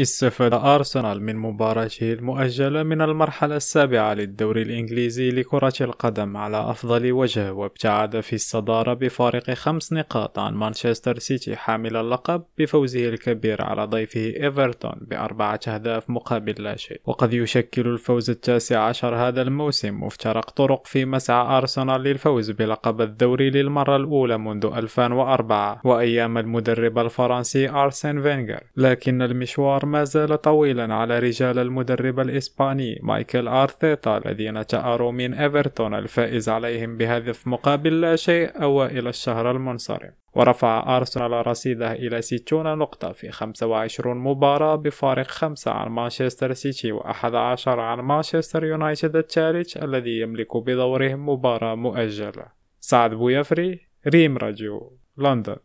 استفاد أرسنال من مباراته المؤجلة من المرحلة السابعة للدوري الإنجليزي لكرة القدم على أفضل وجه وابتعد في الصدارة بفارق خمس نقاط عن مانشستر سيتي حامل اللقب بفوزه الكبير على ضيفه إيفرتون بأربعة أهداف مقابل لا شيء. وقد يشكل الفوز التاسع عشر هذا الموسم مفترق طرق في مسعى أرسنال للفوز بلقب الدوري للمرة الأولى منذ 2004 وأيام المدرب الفرنسي أرسن فينغر لكن المشوار ما زال طويلا على رجال المدرب الإسباني مايكل أرتيتا الذين تأروا من إيفرتون الفائز عليهم بهدف مقابل لا شيء أوائل الشهر المنصرم. ورفع أرسنال رصيده إلى 60 نقطة في 25 مباراة بفارق 5 عن مانشستر سيتي و11 عن مانشستر يونايتد الثالث الذي يملك بدورهم مباراة مؤجلة. سعد بويفري ريم راديو لندن.